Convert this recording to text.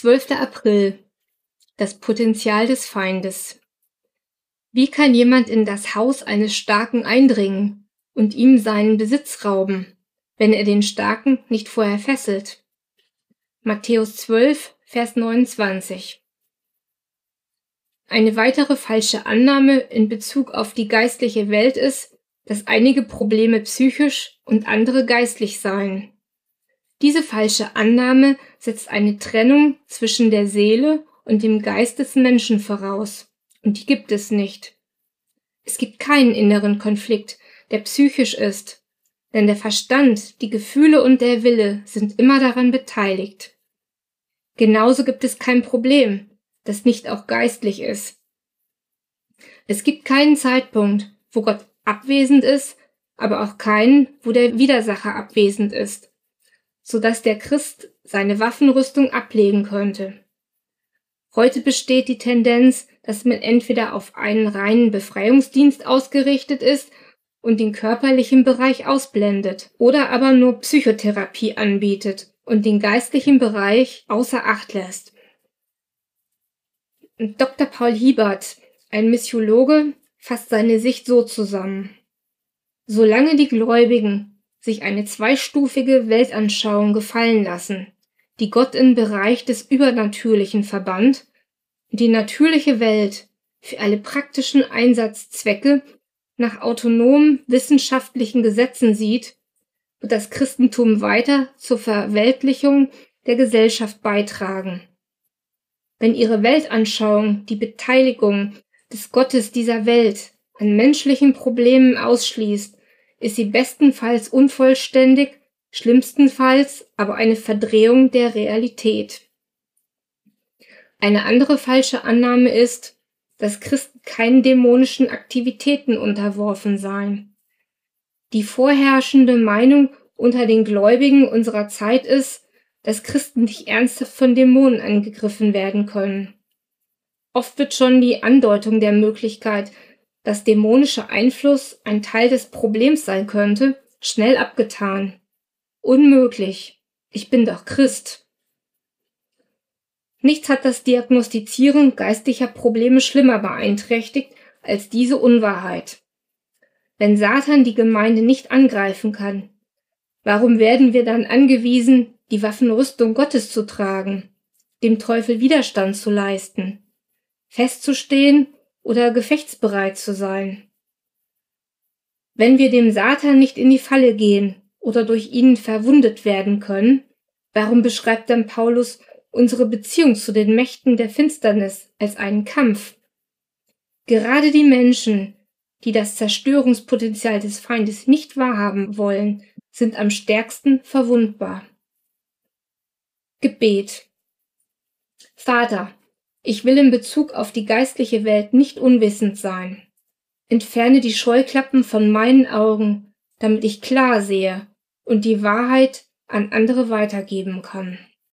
12. April. Das Potenzial des Feindes. Wie kann jemand in das Haus eines Starken eindringen und ihm seinen Besitz rauben, wenn er den Starken nicht vorher fesselt? Matthäus 12, Vers 29. Eine weitere falsche Annahme in Bezug auf die geistliche Welt ist, dass einige Probleme psychisch und andere geistlich seien. Diese falsche Annahme setzt eine Trennung zwischen der Seele und dem Geist des Menschen voraus, und die gibt es nicht. Es gibt keinen inneren Konflikt, der psychisch ist, denn der Verstand, die Gefühle und der Wille sind immer daran beteiligt. Genauso gibt es kein Problem, das nicht auch geistlich ist. Es gibt keinen Zeitpunkt, wo Gott abwesend ist, aber auch keinen, wo der Widersacher abwesend ist so dass der Christ seine Waffenrüstung ablegen könnte. Heute besteht die Tendenz, dass man entweder auf einen reinen Befreiungsdienst ausgerichtet ist und den körperlichen Bereich ausblendet oder aber nur Psychotherapie anbietet und den geistlichen Bereich außer Acht lässt. Dr. Paul Hiebert, ein Missiologe, fasst seine Sicht so zusammen. Solange die Gläubigen sich eine zweistufige Weltanschauung gefallen lassen, die Gott im Bereich des Übernatürlichen verband und die natürliche Welt für alle praktischen Einsatzzwecke nach autonomen wissenschaftlichen Gesetzen sieht, wird das Christentum weiter zur Verweltlichung der Gesellschaft beitragen. Wenn ihre Weltanschauung die Beteiligung des Gottes dieser Welt an menschlichen Problemen ausschließt ist sie bestenfalls unvollständig, schlimmstenfalls aber eine Verdrehung der Realität. Eine andere falsche Annahme ist, dass Christen keinen dämonischen Aktivitäten unterworfen seien. Die vorherrschende Meinung unter den Gläubigen unserer Zeit ist, dass Christen nicht ernsthaft von Dämonen angegriffen werden können. Oft wird schon die Andeutung der Möglichkeit, dass dämonischer Einfluss ein Teil des Problems sein könnte, schnell abgetan. Unmöglich. Ich bin doch Christ. Nichts hat das Diagnostizieren geistlicher Probleme schlimmer beeinträchtigt als diese Unwahrheit. Wenn Satan die Gemeinde nicht angreifen kann, warum werden wir dann angewiesen, die Waffenrüstung Gottes zu tragen, dem Teufel Widerstand zu leisten, festzustehen oder gefechtsbereit zu sein. Wenn wir dem Satan nicht in die Falle gehen oder durch ihn verwundet werden können, warum beschreibt dann Paulus unsere Beziehung zu den Mächten der Finsternis als einen Kampf? Gerade die Menschen, die das Zerstörungspotenzial des Feindes nicht wahrhaben wollen, sind am stärksten verwundbar. Gebet Vater, ich will in Bezug auf die geistliche Welt nicht unwissend sein. Entferne die Scheuklappen von meinen Augen, damit ich klar sehe und die Wahrheit an andere weitergeben kann.